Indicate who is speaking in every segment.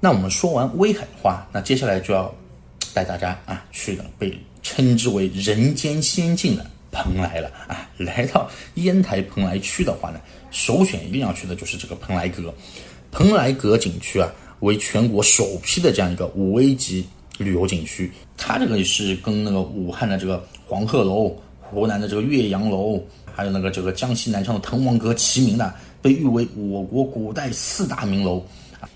Speaker 1: 那我们说完威海话，那接下来就要带大家啊去的被称之为人间仙境的蓬莱了啊。来到烟台蓬莱区的话呢，首选一定要去的就是这个蓬莱阁。蓬莱阁景区啊，为全国首批的这样一个五 A 级旅游景区。它这个也是跟那个武汉的这个黄鹤楼、湖南的这个岳阳楼，还有那个这个江西南昌的滕王阁齐名的，被誉为我国古代四大名楼。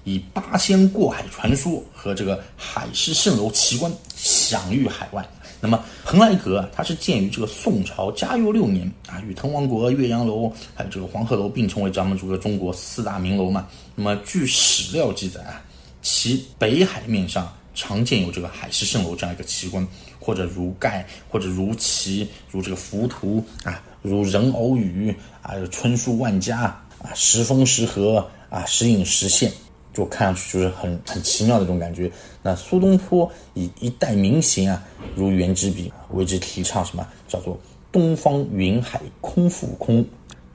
Speaker 1: 以八仙过海传说和这个海市蜃楼奇观享誉海外。那么蓬莱阁啊，它是建于这个宋朝嘉佑六年啊，与滕王阁、岳阳楼还有这个黄鹤楼并称为咱们这个中国四大名楼嘛。那么据史料记载啊，其北海面上常见有这个海市蜃楼这样一个奇观，或者如盖，或者如旗，如这个浮屠啊，如人偶语啊，春树万家啊，时风时和啊，时隐时现。就看上去就是很很奇妙的这种感觉。那苏东坡以一代名贤啊，如原之笔，为之提倡什么？叫做“东方云海空复空，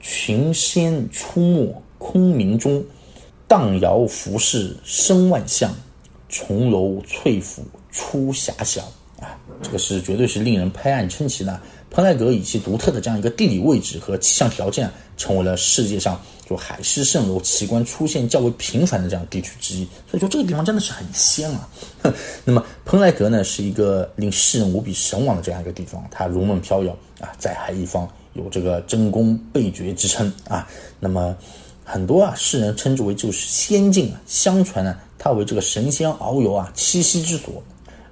Speaker 1: 群仙出没空明中，荡摇浮世生万象，重楼翠府出遐想”。啊，这个是绝对是令人拍案称奇的。蓬莱阁以其独特的这样一个地理位置和气象条件，成为了世界上就海市蜃楼奇观出现较为频繁的这样地区之一。所以说这个地方真的是很仙啊。那么蓬莱阁呢，是一个令世人无比神往的这样一个地方，它如梦飘摇啊，在海一方，有这个真功倍绝之称啊。那么很多啊世人称之为就是仙境啊，相传呢，它为这个神仙遨游啊栖息之所，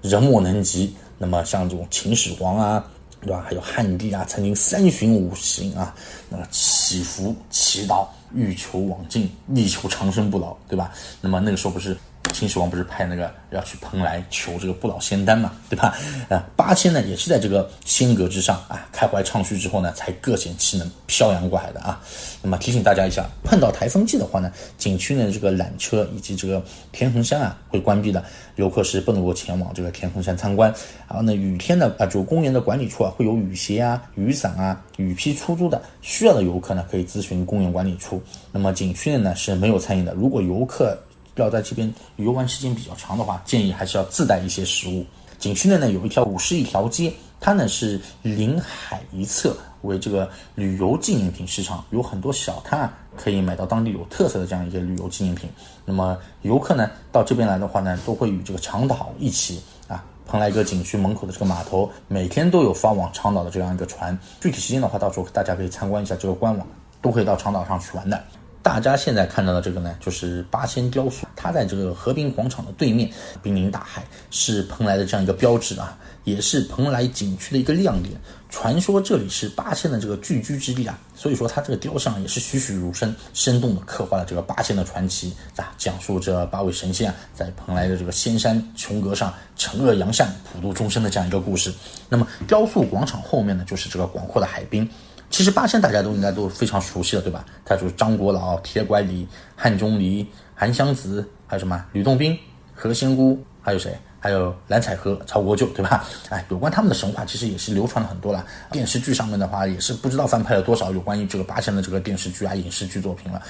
Speaker 1: 人莫能及。那么像这种秦始皇啊。对吧？还有汉帝啊，曾经三巡五行啊，那么祈福祈祷，欲求往进，力求长生不老，对吧？那么那个时候不是？秦始皇不是派那个要去蓬莱求这个不老仙丹嘛，对吧？啊，八仙呢也是在这个仙阁之上啊，开怀畅叙之后呢，才各显其能，漂洋过海的啊。那么提醒大家一下，碰到台风季的话呢，景区呢这个缆车以及这个天衡山啊会关闭的，游客是不能够前往这个天衡山参观。然后呢，雨天呢啊，就公园的管理处啊会有雨鞋啊、雨伞啊、雨披出租的，需要的游客呢可以咨询公园管理处。那么景区内呢是没有餐饮的，如果游客。要在这边游玩时间比较长的话，建议还是要自带一些食物。景区内呢有一条五十一条街，它呢是临海一侧为这个旅游纪念品市场，有很多小摊啊可以买到当地有特色的这样一些旅游纪念品。那么游客呢到这边来的话呢，都会与这个长岛一起啊，蓬莱阁景区门口的这个码头每天都有发往长岛的这样一个船。具体时间的话，到时候大家可以参观一下这个官网，都可以到长岛上去玩的。大家现在看到的这个呢，就是八仙雕塑，它在这个和平广场的对面，濒临大海，是蓬莱的这样一个标志啊，也是蓬莱景区的一个亮点。传说这里是八仙的这个聚居之地啊，所以说它这个雕像也是栩栩如生，生动的刻画了这个八仙的传奇啊，讲述这八位神仙啊在蓬莱的这个仙山琼阁上惩恶扬善、普度众生的这样一个故事。那么雕塑广场后面呢，就是这个广阔的海滨。其实八仙大家都应该都非常熟悉了，对吧？他就是张国老、铁拐李、汉钟离、韩湘子，还有什么吕洞宾、何仙姑，还有谁？还有蓝采和、曹国舅，对吧？哎，有关他们的神话其实也是流传了很多了。电视剧上面的话，也是不知道翻拍了多少有关于这个八仙的这个电视剧啊、影视剧作品了。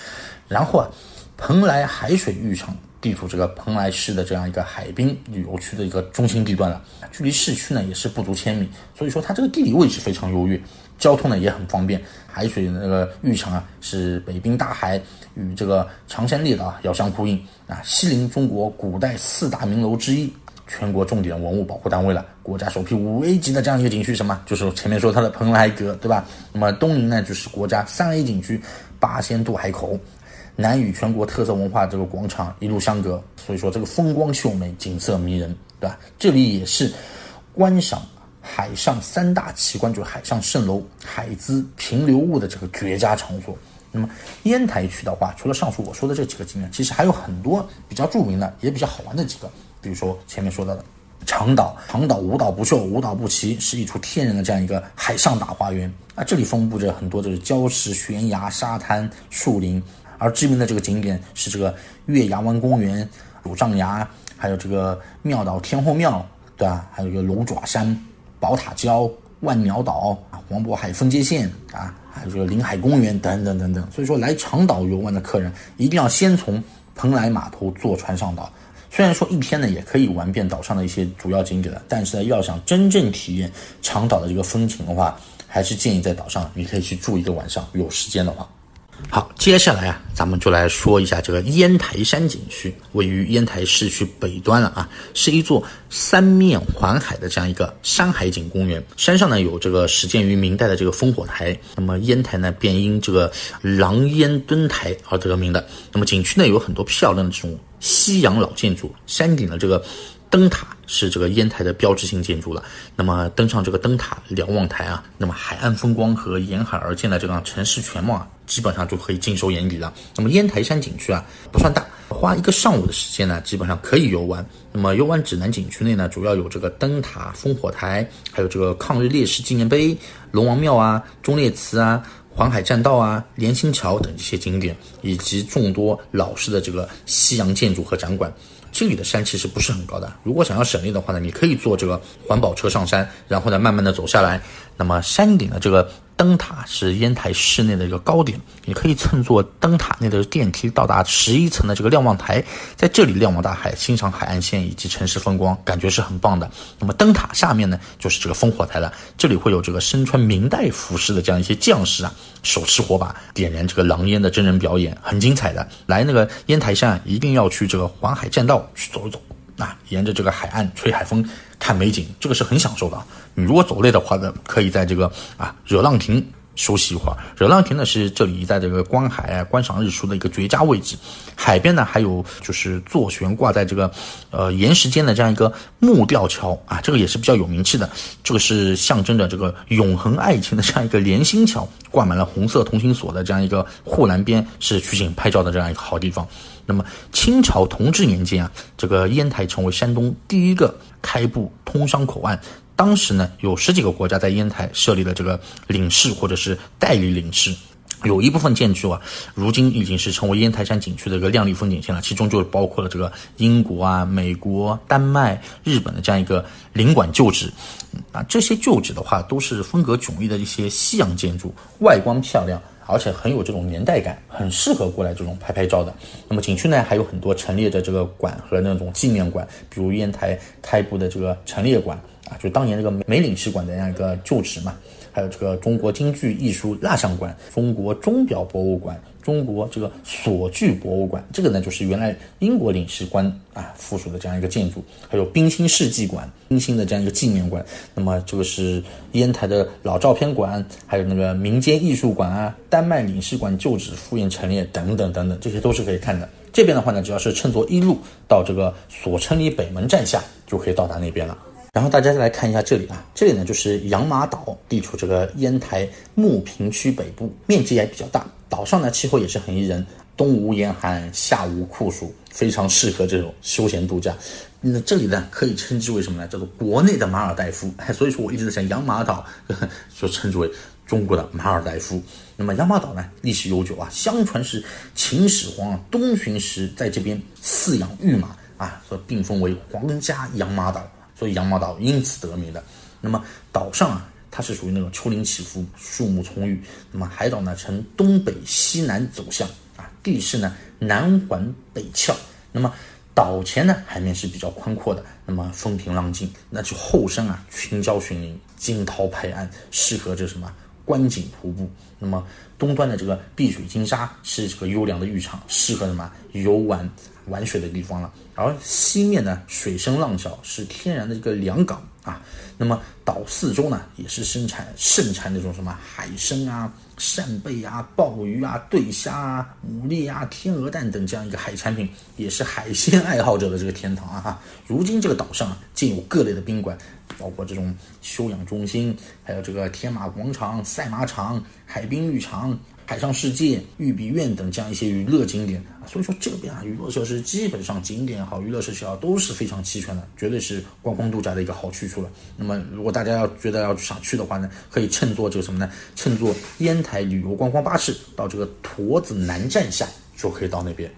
Speaker 1: 然后啊，蓬莱海水浴场地处这个蓬莱市的这样一个海滨旅游区的一个中心地段了，距离市区呢也是不足千米，所以说它这个地理位置非常优越。交通呢也很方便，海水那个浴场啊是北滨大海与这个长山列岛遥相呼应啊，西临中国古代四大名楼之一，全国重点文物保护单位了，国家首批五 A 级的这样一个景区，什么就是前面说它的蓬莱阁，对吧？那么东临呢就是国家三 A 景区八仙渡海口，南与全国特色文化这个广场一路相隔，所以说这个风光秀美，景色迷人，对吧？这里也是观赏。海上三大奇观就是海上蜃楼、海资平流物的这个绝佳场所。那么烟台区的话，除了上述我说的这几个景点，其实还有很多比较著名的，也比较好玩的几个。比如说前面说到的长岛，长岛无岛不秀，无岛不齐，是一处天然的这样一个海上大花园啊。这里分布着很多就是礁石、悬崖、沙滩、树林。而知名的这个景点是这个月牙湾公园、鲁丈崖，还有这个庙岛天后庙，对吧？还有一个龙爪山。宝塔礁、万鸟岛啊、黄渤海分界线啊，还有这个临海公园等等等等。所以说，来长岛游玩的客人一定要先从蓬莱码头坐船上岛。虽然说一天呢也可以玩遍岛上的一些主要景点了，但是呢，要想真正体验长岛的这个风情的话，还是建议在岛上你可以去住一个晚上，有时间的话。好，接下来啊，咱们就来说一下这个烟台山景区，位于烟台市区北端了啊，是一座三面环海的这样一个山海景公园。山上呢有这个始建于明代的这个烽火台，那么烟台呢便因这个狼烟墩台而得名的。那么景区呢有很多漂亮的这种西洋老建筑，山顶的这个。灯塔是这个烟台的标志性建筑了。那么登上这个灯塔瞭望台啊，那么海岸风光和沿海而建的这个城市全貌啊，基本上就可以尽收眼底了。那么烟台山景区啊不算大，花一个上午的时间呢，基本上可以游玩。那么游玩指南景区内呢，主要有这个灯塔、烽火台，还有这个抗日烈士纪念碑、龙王庙啊、忠烈祠啊、环海栈道啊、连心桥等这些景点，以及众多老式的这个西洋建筑和展馆。这里的山其实不是很高的，如果想要省力的话呢，你可以坐这个环保车上山，然后呢慢慢的走下来。那么山顶的这个灯塔是烟台市内的一个高点，你可以乘坐灯塔内的电梯到达十一层的这个瞭望台，在这里瞭望大海，欣赏海岸线以及城市风光，感觉是很棒的。那么灯塔下面呢，就是这个烽火台了，这里会有这个身穿明代服饰的这样一些将士啊，手持火把点燃这个狼烟的真人表演，很精彩的。来那个烟台山一定要去这个环海栈道去走一走。啊，沿着这个海岸吹海风，看美景，这个是很享受的。你如果走累的话呢，可以在这个啊惹浪亭休息一会儿。惹浪亭呢是这里在这个观海啊、观赏日出的一个绝佳位置。海边呢还有就是坐悬挂在这个呃岩石间的这样一个木吊桥啊，这个也是比较有名气的。这个是象征着这个永恒爱情的这样一个连心桥，挂满了红色同心锁的这样一个护栏边，是取景拍照的这样一个好地方。那么清朝同治年间啊，这个烟台成为山东第一个开埠通商口岸。当时呢，有十几个国家在烟台设立了这个领事或者是代理领事。有一部分建筑啊，如今已经是成为烟台山景区的一个亮丽风景线了。其中就包括了这个英国啊、美国、丹麦、日本的这样一个领馆旧址。啊，这些旧址的话，都是风格迥异的一些西洋建筑，外观漂亮。而且很有这种年代感，很适合过来这种拍拍照的。那么景区呢，还有很多陈列的这个馆和那种纪念馆，比如烟台开埠的这个陈列馆啊，就当年这个梅领事馆的那样一个旧址嘛。还有这个中国京剧艺术蜡像馆、中国钟表博物馆、中国这个锁具博物馆，这个呢就是原来英国领事官啊附属的这样一个建筑。还有冰心世纪馆、冰心的这样一个纪念馆。那么这个是烟台的老照片馆，还有那个民间艺术馆啊、丹麦领事馆旧址复原陈列等等等等，这些都是可以看的。这边的话呢，只要是乘坐一路到这个索城里北门站下，就可以到达那边了。然后大家再来看一下这里啊，这里呢就是养马岛，地处这个烟台牟平区北部，面积也比较大。岛上呢气候也是很宜人，冬无严寒，夏无酷暑，非常适合这种休闲度假。那这里呢可以称之为什么呢？叫做国内的马尔代夫。所以说我一直在想，养马岛就称之为中国的马尔代夫。那么养马岛呢历史悠久啊，相传是秦始皇啊东巡时在这边饲养御马啊，所以并封为皇家养马岛。所以羊毛岛因此得名的。那么岛上啊，它是属于那种丘陵起伏、树木葱郁。那么海岛呢，呈东北西南走向啊，地势呢南环北翘。那么岛前呢，海面是比较宽阔的，那么风平浪静。那就后山啊，群礁群林，惊涛拍岸，适合这什么观景瀑布。那么东端的这个碧水金沙是这个优良的浴场，适合什么游玩。玩水的地方了，而西面呢，水深浪小，是天然的一个良港啊。那么岛四周呢，也是生产盛产那种什么海参啊、扇贝啊、鲍鱼啊、对虾啊、牡蛎啊、天鹅蛋等这样一个海产品，也是海鲜爱好者的这个天堂啊哈。如今这个岛上啊，建有各类的宾馆，包括这种休养中心，还有这个天马广场、赛马场、海滨浴场。海上世界、玉璧院等这样一些娱乐景点啊，所以说这边啊，娱乐设施基本上景点好，娱乐设施也好，都是非常齐全的，绝对是观光度假的一个好去处了。那么，如果大家要觉得要想去的话呢，可以乘坐这个什么呢？乘坐烟台旅游观光巴士到这个坨子南站下，就可以到那边。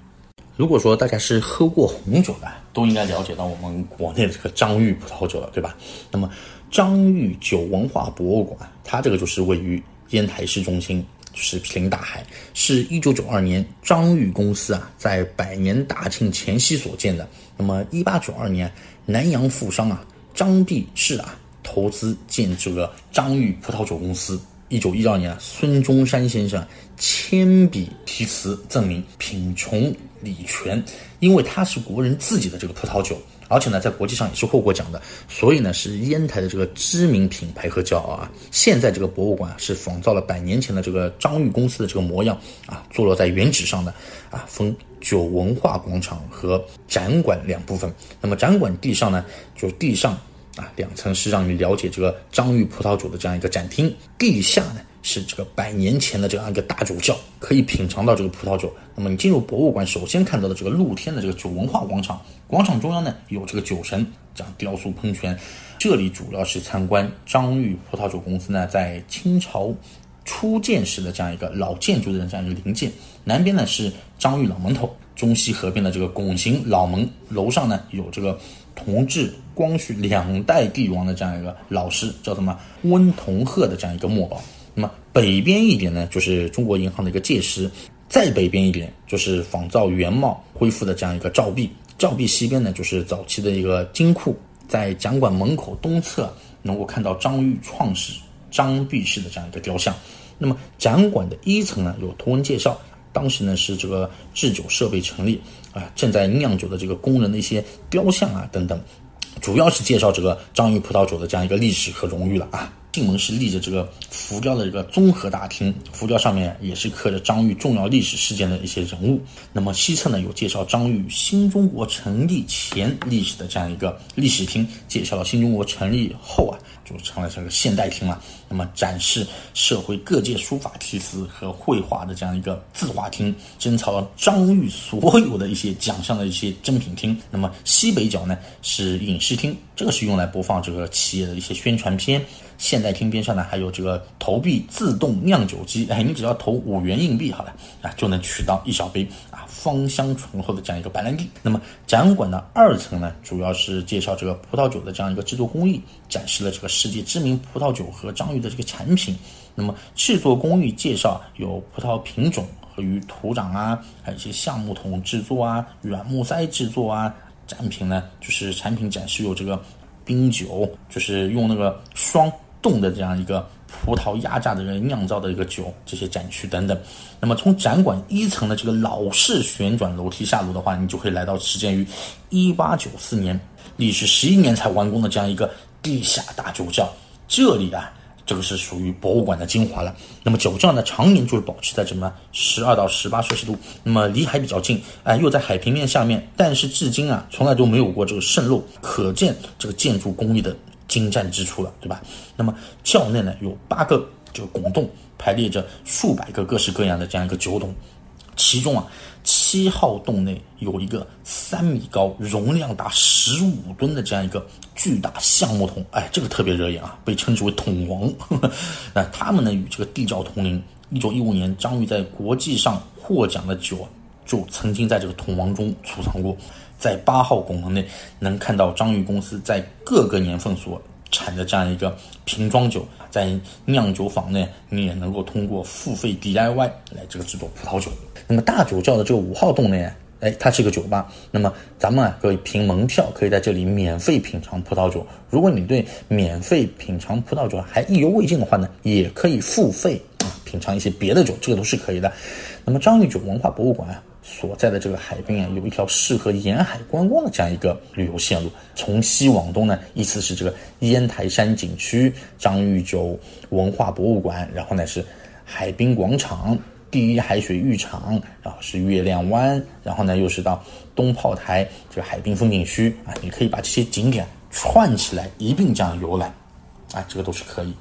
Speaker 1: 如果说大家是喝过红酒的，都应该了解到我们国内的这个张裕葡萄酒了，对吧？那么张裕酒文化博物馆，它这个就是位于烟台市中心。是毗邻大海，是一九九二年张裕公司啊在百年大庆前夕所建的。那么一八九二年，南洋富商啊张弼士啊投资建这个张裕葡萄酒公司。一九一二年，孙中山先生亲笔题词赠明品从礼全，因为它是国人自己的这个葡萄酒。而且呢，在国际上也是获过奖的，所以呢是烟台的这个知名品牌和骄傲啊。现在这个博物馆是仿造了百年前的这个张裕公司的这个模样啊，坐落在原址上的啊，分酒文化广场和展馆两部分。那么展馆地上呢，就地上啊两层是让你了解这个张裕葡萄酒的这样一个展厅，地下呢。是这个百年前的这样一个大酒窖，可以品尝到这个葡萄酒。那么你进入博物馆，首先看到的这个露天的这个酒文化广场，广场中央呢有这个酒神这样雕塑喷泉。这里主要是参观张裕葡萄酒公司呢在清朝初建时的这样一个老建筑的这样一个零件。南边呢是张裕老门头，中西合并的这个拱形老门楼上呢有这个同治、光绪两代帝王的这样一个老师，叫什么温同鹤的这样一个墨宝。那么北边一点呢，就是中国银行的一个界石；再北边一点，就是仿造原貌恢复的这样一个照壁。照壁西边呢，就是早期的一个金库。在展馆门口东侧，能够看到张裕创始张弼士的这样一个雕像。那么展馆的一层呢，有图文介绍，当时呢是这个制酒设备成立啊，正在酿酒的这个工人的一些雕像啊等等，主要是介绍这个张裕葡萄酒的这样一个历史和荣誉了啊。进门是立着这个浮雕的一个综合大厅，浮雕上面也是刻着张裕重要历史事件的一些人物。那么西侧呢有介绍张裕新中国成立前历史的这样一个历史厅，介绍了新中国成立后啊就成了这个现代厅了。那么展示社会各界书法题词和绘画的这样一个字画厅，珍藏了张裕所有的一些奖项的一些珍品厅。那么西北角呢是影视厅，这个是用来播放这个企业的一些宣传片。现代厅边上呢，还有这个投币自动酿酒机，哎，你只要投五元硬币好了啊，就能取到一小杯啊芳香醇厚的这样一个白兰地。那么展馆的二层呢，主要是介绍这个葡萄酒的这样一个制作工艺，展示了这个世界知名葡萄酒和章鱼的这个产品。那么制作工艺介绍有葡萄品种和与土壤啊，还有一些橡木桶制作啊，软木塞制作啊。展品呢，就是产品展示有这个冰酒，就是用那个双。冻的这样一个葡萄压榨的人酿造的一个酒，这些展区等等。那么从展馆一层的这个老式旋转楼梯下楼的话，你就可以来到始建于一八九四年、历时十一年才完工的这样一个地下大酒窖。这里啊，这个是属于博物馆的精华了。那么酒窖呢，常年就是保持在什么十二到十八摄氏度，那么离海比较近，哎，又在海平面下面，但是至今啊，从来都没有过这个渗漏，可见这个建筑工艺的。精湛之处了，对吧？那么窖内呢有八个这个拱洞，排列着数百个各式各样的这样一个酒桶，其中啊七号洞内有一个三米高、容量达十五吨的这样一个巨大橡木桶，哎，这个特别惹眼啊，被称之为桶王。那他们呢与这个地窖同龄。一九一五年，张裕在国际上获奖的酒就曾经在这个桶王中储藏过。在八号拱门内，能看到张裕公司在各个年份所产的这样一个瓶装酒。在酿酒坊内，你也能够通过付费 DIY 来这个制作葡萄酒。那么大酒窖的这个五号洞内，哎，它是一个酒吧。那么咱们啊可以凭门票，可以在这里免费品尝葡萄酒。如果你对免费品尝葡萄酒还意犹未尽的话呢，也可以付费啊品尝一些别的酒，这个都是可以的。那么张裕酒文化博物馆。所在的这个海滨啊，有一条适合沿海观光的这样一个旅游线路，从西往东呢，依次是这个烟台山景区、张裕酒文化博物馆，然后呢是海滨广场、第一海水浴场，然后是月亮湾，然后呢又是到东炮台这个海滨风景区啊，你可以把这些景点串起来一并这样游览，啊，这个都是可以。